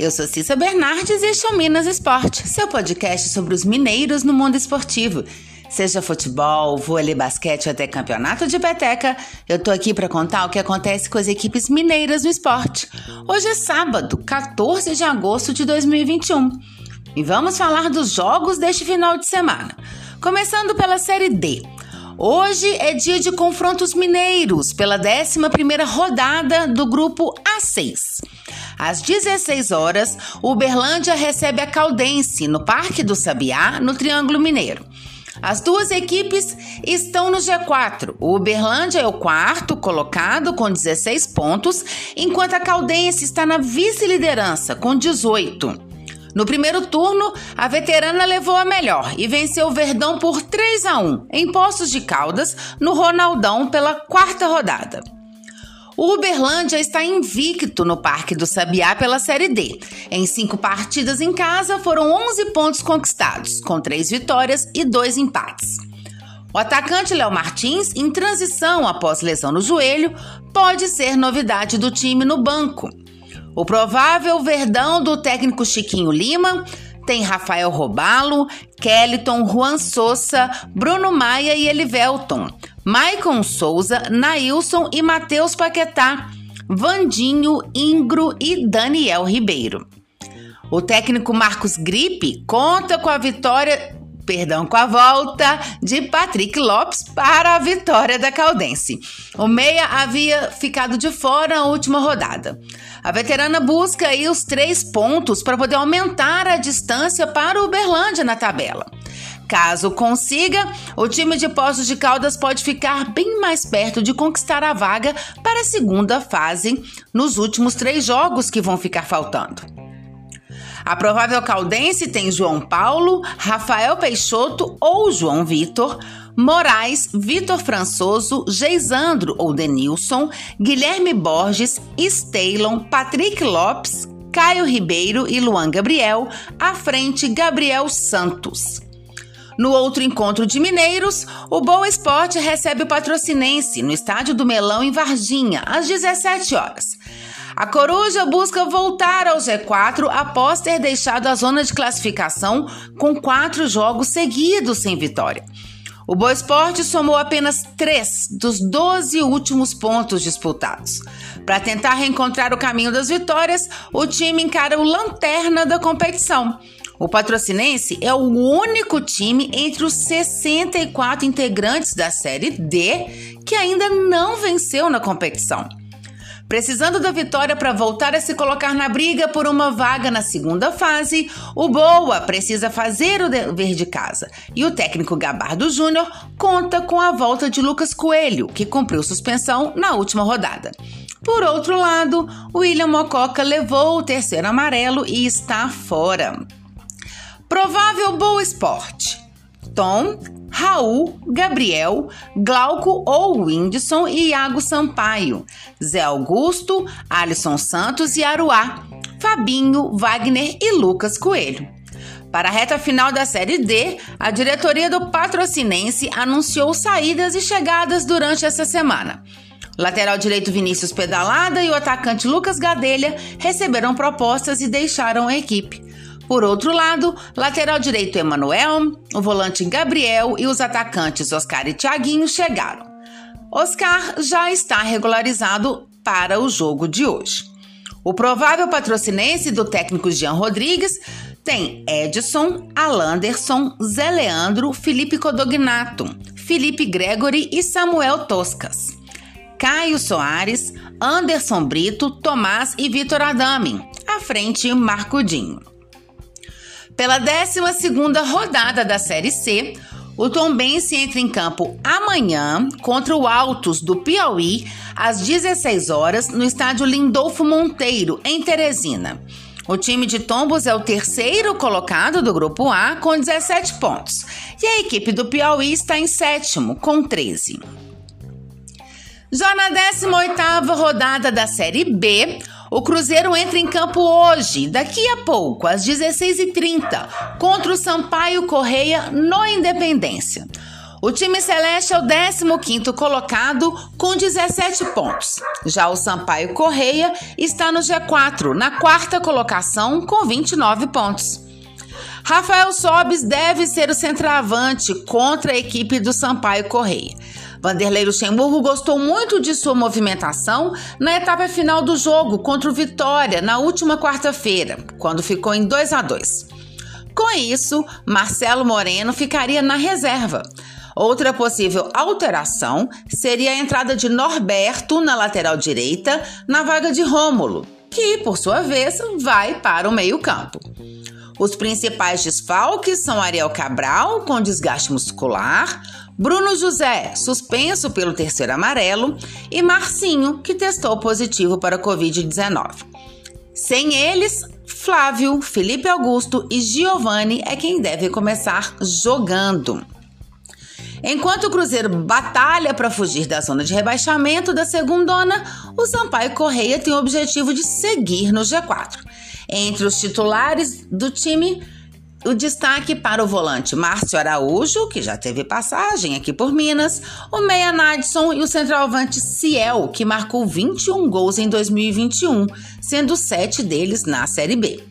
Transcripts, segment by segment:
Eu sou Cissa Bernardes e este é o Minas Esporte, seu podcast sobre os mineiros no mundo esportivo. Seja futebol, vôlei, basquete ou até campeonato de peteca, eu tô aqui para contar o que acontece com as equipes mineiras no esporte. Hoje é sábado, 14 de agosto de 2021. E vamos falar dos jogos deste final de semana. Começando pela Série D. Hoje é dia de confrontos mineiros pela 11ª rodada do grupo A6. Às 16 horas, Uberlândia recebe a Caldense no Parque do Sabiá, no Triângulo Mineiro. As duas equipes estão no G4. O Uberlândia é o quarto colocado com 16 pontos, enquanto a Caldense está na vice-liderança com 18. No primeiro turno, a veterana levou a melhor e venceu o Verdão por 3 a 1 em Poços de Caldas, no Ronaldão, pela quarta rodada. O Uberlândia está invicto no Parque do Sabiá pela Série D. Em cinco partidas em casa, foram 11 pontos conquistados, com três vitórias e dois empates. O atacante Léo Martins, em transição após lesão no joelho, pode ser novidade do time no banco. O provável verdão do técnico Chiquinho Lima tem Rafael Robalo, Kellyton, Juan Souza, Bruno Maia e Elivelton. Maicon Souza, Nailson e Matheus Paquetá, Vandinho, Ingro e Daniel Ribeiro. O técnico Marcos Gripe conta com a vitória, perdão, com a volta de Patrick Lopes para a vitória da Caldense. O meia havia ficado de fora na última rodada. A veterana busca aí os três pontos para poder aumentar a distância para o Uberlândia na tabela. Caso consiga, o time de Poços de Caldas pode ficar bem mais perto de conquistar a vaga para a segunda fase nos últimos três jogos que vão ficar faltando. A provável caldense tem João Paulo, Rafael Peixoto ou João Vitor, Moraes, Vitor Françoso, Geisandro ou Denilson, Guilherme Borges, Steilon, Patrick Lopes, Caio Ribeiro e Luan Gabriel, à frente Gabriel Santos. No outro encontro de mineiros, o Boa Esporte recebe o Patrocinense no Estádio do Melão em Varginha, às 17 horas. A Coruja busca voltar ao G4 após ter deixado a zona de classificação com quatro jogos seguidos sem vitória. O Boa Esporte somou apenas três dos 12 últimos pontos disputados. Para tentar reencontrar o caminho das vitórias, o time encara o lanterna da competição. O Patrocinense é o único time entre os 64 integrantes da Série D que ainda não venceu na competição. Precisando da vitória para voltar a se colocar na briga por uma vaga na segunda fase, o Boa precisa fazer o dever de casa. E o técnico Gabardo Júnior conta com a volta de Lucas Coelho, que cumpriu suspensão na última rodada. Por outro lado, William Mococa levou o terceiro amarelo e está fora. Provável Boa Esporte. Tom, Raul, Gabriel, Glauco ou Whindersson e Iago Sampaio, Zé Augusto, Alisson Santos e Aruá, Fabinho, Wagner e Lucas Coelho. Para a reta final da Série D, a diretoria do Patrocinense anunciou saídas e chegadas durante essa semana. Lateral direito Vinícius Pedalada e o atacante Lucas Gadelha receberam propostas e deixaram a equipe. Por outro lado, lateral direito Emanuel, o volante Gabriel e os atacantes Oscar e Thiaguinho chegaram. Oscar já está regularizado para o jogo de hoje. O provável patrocinense do técnico Jean Rodrigues tem Edson, Alanderson, Zé Leandro, Felipe Codognato, Felipe Gregory e Samuel Toscas. Caio Soares, Anderson Brito, Tomás e Vitor Adame. À frente, Marcudinho. Pela 12 rodada da Série C, o Tombense entra em campo amanhã contra o Altos do Piauí, às 16 horas, no estádio Lindolfo Monteiro, em Teresina. O time de Tombos é o terceiro colocado do grupo A, com 17 pontos, e a equipe do Piauí está em sétimo, com 13. Já na 18ª rodada da Série B, o Cruzeiro entra em campo hoje, daqui a pouco, às 16h30, contra o Sampaio Correia no Independência. O time celeste é o 15º colocado com 17 pontos. Já o Sampaio Correia está no G4, na quarta colocação com 29 pontos. Rafael Sobes deve ser o centroavante contra a equipe do Sampaio Correia. Vanderlei Luxemburgo gostou muito de sua movimentação na etapa final do jogo contra o Vitória na última quarta-feira, quando ficou em 2 a 2. Com isso, Marcelo Moreno ficaria na reserva. Outra possível alteração seria a entrada de Norberto na lateral direita, na vaga de Rômulo, que, por sua vez, vai para o meio-campo. Os principais desfalques são Ariel Cabral, com desgaste muscular, Bruno José, suspenso pelo terceiro amarelo, e Marcinho, que testou positivo para Covid-19. Sem eles, Flávio, Felipe Augusto e Giovanni é quem deve começar jogando. Enquanto o Cruzeiro batalha para fugir da zona de rebaixamento da segundona, o Sampaio Correia tem o objetivo de seguir no G4. Entre os titulares do time, o destaque para o volante Márcio Araújo, que já teve passagem aqui por Minas, o Meia Nadson e o centroavante Ciel, que marcou 21 gols em 2021, sendo sete deles na Série B.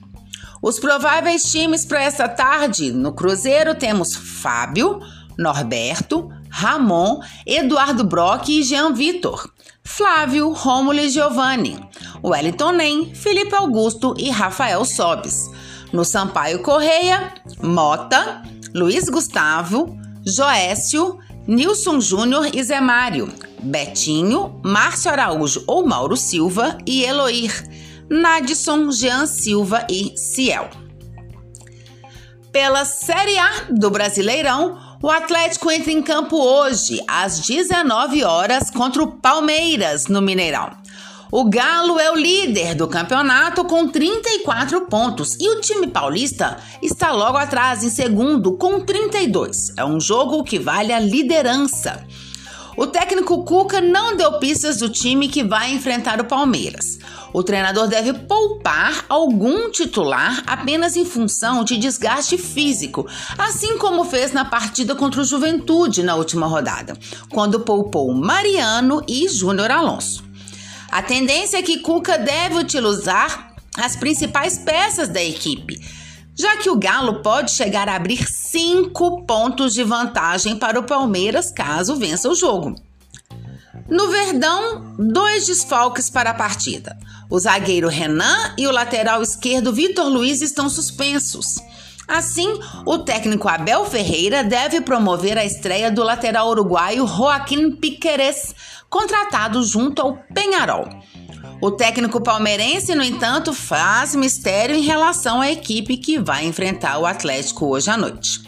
Os prováveis times para esta tarde no Cruzeiro temos Fábio, Norberto, Ramon, Eduardo Brock e Jean Vitor, Flávio, Rômulo e Giovanni, Wellington Nem, Felipe Augusto e Rafael Sobes. No Sampaio Correia, Mota, Luiz Gustavo, Joécio, Nilson Júnior e Zé Mário, Betinho, Márcio Araújo ou Mauro Silva e Eloir, Nadson, Jean Silva e Ciel. Pela Série A do Brasileirão, o Atlético entra em campo hoje, às 19 horas, contra o Palmeiras, no Mineirão. O Galo é o líder do campeonato com 34 pontos e o time paulista está logo atrás, em segundo, com 32. É um jogo que vale a liderança. O técnico Cuca não deu pistas do time que vai enfrentar o Palmeiras. O treinador deve poupar algum titular apenas em função de desgaste físico, assim como fez na partida contra o Juventude na última rodada, quando poupou Mariano e Júnior Alonso. A tendência é que Cuca deve utilizar as principais peças da equipe, já que o Galo pode chegar a abrir cinco pontos de vantagem para o Palmeiras caso vença o jogo. No Verdão, dois desfalques para a partida. O zagueiro Renan e o lateral esquerdo Vitor Luiz estão suspensos. Assim, o técnico Abel Ferreira deve promover a estreia do lateral uruguaio Joaquim Piqueres, contratado junto ao Penharol. O técnico palmeirense, no entanto, faz mistério em relação à equipe que vai enfrentar o Atlético hoje à noite.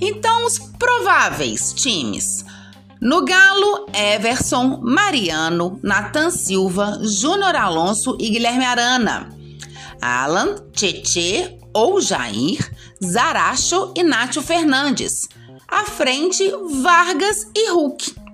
Então, os prováveis times: no Galo, Everson, Mariano, Nathan Silva, Júnior Alonso e Guilherme Arana. Alan, Tietê ou Jair, Zaracho e Nátio Fernandes. À frente, Vargas e Hulk.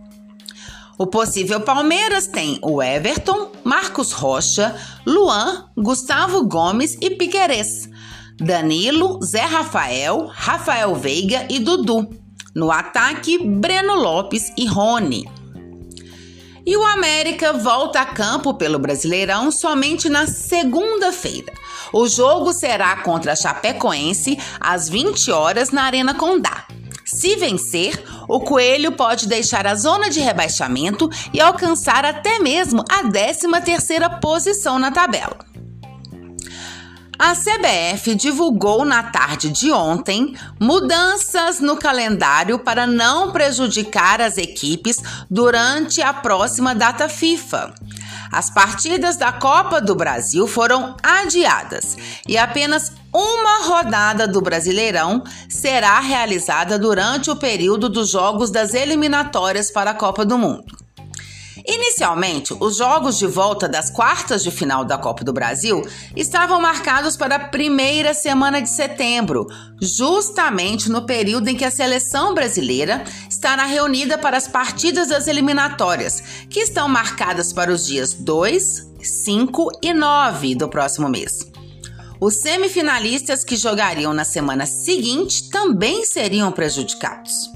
O possível Palmeiras tem o Everton, Marcos Rocha, Luan, Gustavo Gomes e Piquerez. Danilo, Zé Rafael, Rafael Veiga e Dudu. No ataque, Breno Lopes e Rony. E o América volta a campo pelo Brasileirão somente na segunda-feira. O jogo será contra a Chapecoense às 20 horas na Arena Condá. Se vencer, o Coelho pode deixar a zona de rebaixamento e alcançar até mesmo a 13ª posição na tabela. A CBF divulgou na tarde de ontem mudanças no calendário para não prejudicar as equipes durante a próxima data FIFA. As partidas da Copa do Brasil foram adiadas e apenas uma rodada do Brasileirão será realizada durante o período dos jogos das eliminatórias para a Copa do Mundo. Inicialmente, os jogos de volta das quartas de final da Copa do Brasil estavam marcados para a primeira semana de setembro, justamente no período em que a seleção brasileira estará reunida para as partidas das eliminatórias, que estão marcadas para os dias 2, 5 e 9 do próximo mês. Os semifinalistas que jogariam na semana seguinte também seriam prejudicados.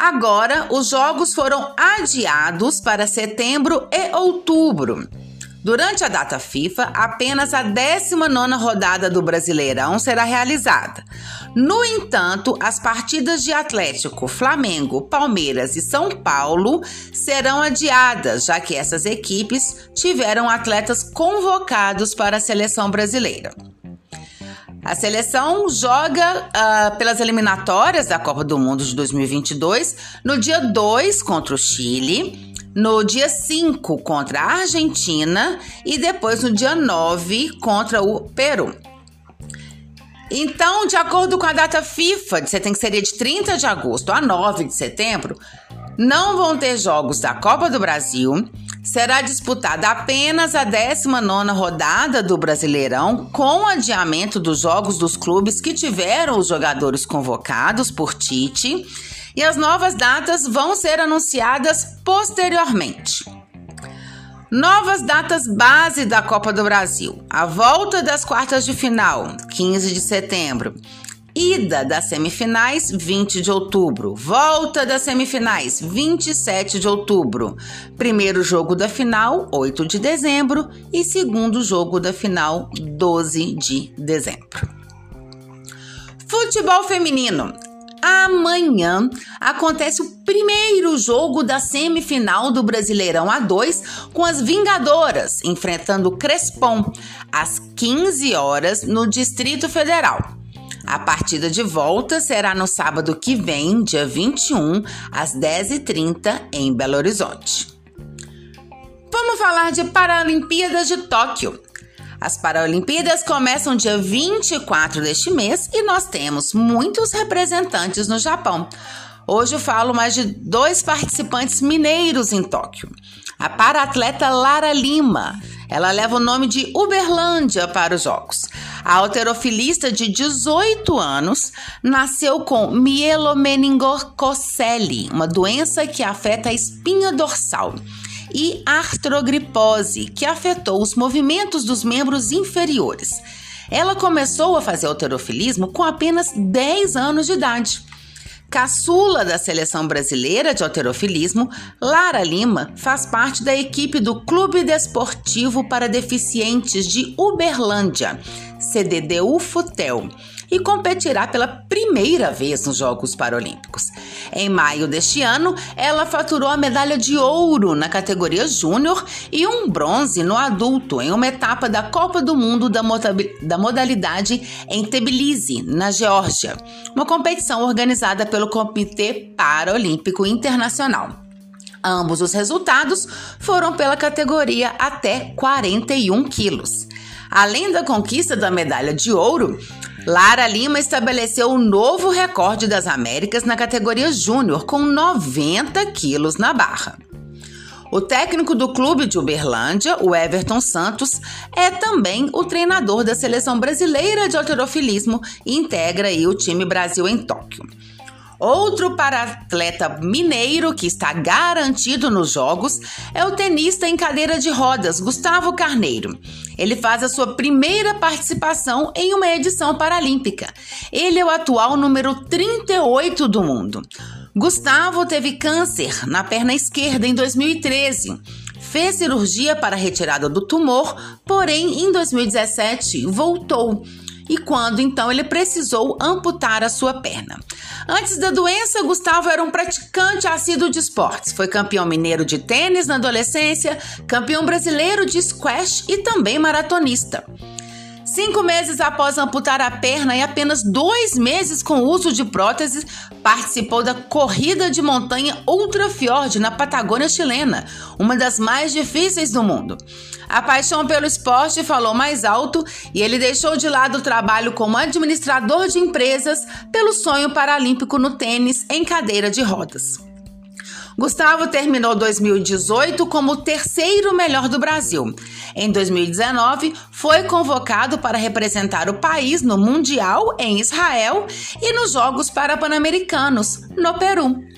Agora, os jogos foram adiados para setembro e outubro. Durante a data FIFA, apenas a 19 rodada do Brasileirão será realizada. No entanto, as partidas de Atlético, Flamengo, Palmeiras e São Paulo serão adiadas, já que essas equipes tiveram atletas convocados para a seleção brasileira. A seleção joga uh, pelas eliminatórias da Copa do Mundo de 2022 no dia 2 contra o Chile, no dia 5 contra a Argentina e depois no dia 9 contra o Peru. Então, de acordo com a data FIFA, você tem que seria de 30 de agosto a 9 de setembro, não vão ter jogos da Copa do Brasil. Será disputada apenas a 19 rodada do Brasileirão, com adiamento dos jogos dos clubes que tiveram os jogadores convocados por Tite, e as novas datas vão ser anunciadas posteriormente. Novas datas base da Copa do Brasil. A volta das quartas de final, 15 de setembro. Ida das semifinais, 20 de outubro. Volta das semifinais, 27 de outubro. Primeiro jogo da final, 8 de dezembro. E segundo jogo da final, 12 de dezembro. Futebol feminino. Amanhã acontece o primeiro jogo da semifinal do Brasileirão A2 com as Vingadoras enfrentando o Crespon às 15 horas no Distrito Federal. A partida de volta será no sábado que vem, dia 21, às 10h30, em Belo Horizonte. Vamos falar de Paralimpíadas de Tóquio. As Paralimpíadas começam dia 24 deste mês e nós temos muitos representantes no Japão. Hoje eu falo mais de dois participantes mineiros em Tóquio. A para-atleta Lara Lima, ela leva o nome de Uberlândia para os Jogos. A alterofilista de 18 anos nasceu com mielomeningococele, uma doença que afeta a espinha dorsal e artrogripose, que afetou os movimentos dos membros inferiores. Ela começou a fazer alterofilismo com apenas 10 anos de idade. Caçula da seleção brasileira de alterofilismo, Lara Lima faz parte da equipe do Clube Desportivo para Deficientes de Uberlândia, CDDU Futel e competirá pela primeira vez nos Jogos Paralímpicos. Em maio deste ano, ela faturou a medalha de ouro na categoria júnior e um bronze no adulto em uma etapa da Copa do Mundo da modalidade em Tbilisi, na Geórgia, uma competição organizada pelo Comitê Paralímpico Internacional. Ambos os resultados foram pela categoria até 41 quilos. Além da conquista da medalha de ouro, Lara Lima estabeleceu um novo recorde das Américas na categoria júnior, com 90 quilos na barra. O técnico do clube de Uberlândia, o Everton Santos, é também o treinador da seleção brasileira de alterofilismo e integra o time Brasil em Tóquio. Outro para-atleta mineiro que está garantido nos Jogos é o tenista em cadeira de rodas, Gustavo Carneiro. Ele faz a sua primeira participação em uma edição paralímpica. Ele é o atual número 38 do mundo. Gustavo teve câncer na perna esquerda em 2013 fez cirurgia para retirada do tumor, porém em 2017 voltou e quando então ele precisou amputar a sua perna. Antes da doença, Gustavo era um praticante assíduo de esportes. Foi campeão mineiro de tênis na adolescência, campeão brasileiro de squash e também maratonista. Cinco meses após amputar a perna e apenas dois meses com uso de próteses, participou da corrida de montanha Ultra Fjord na Patagônia chilena, uma das mais difíceis do mundo. A paixão pelo esporte falou mais alto e ele deixou de lado o trabalho como administrador de empresas pelo sonho paralímpico no tênis em cadeira de rodas. Gustavo terminou 2018 como o terceiro melhor do Brasil. Em 2019, foi convocado para representar o país no Mundial em Israel e nos Jogos Parapan-Americanos, no Peru.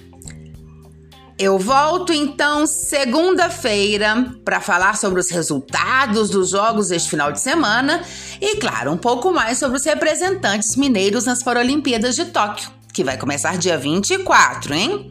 Eu volto então segunda-feira para falar sobre os resultados dos jogos deste final de semana e, claro, um pouco mais sobre os representantes mineiros nas Paralimpíadas de Tóquio, que vai começar dia 24, hein?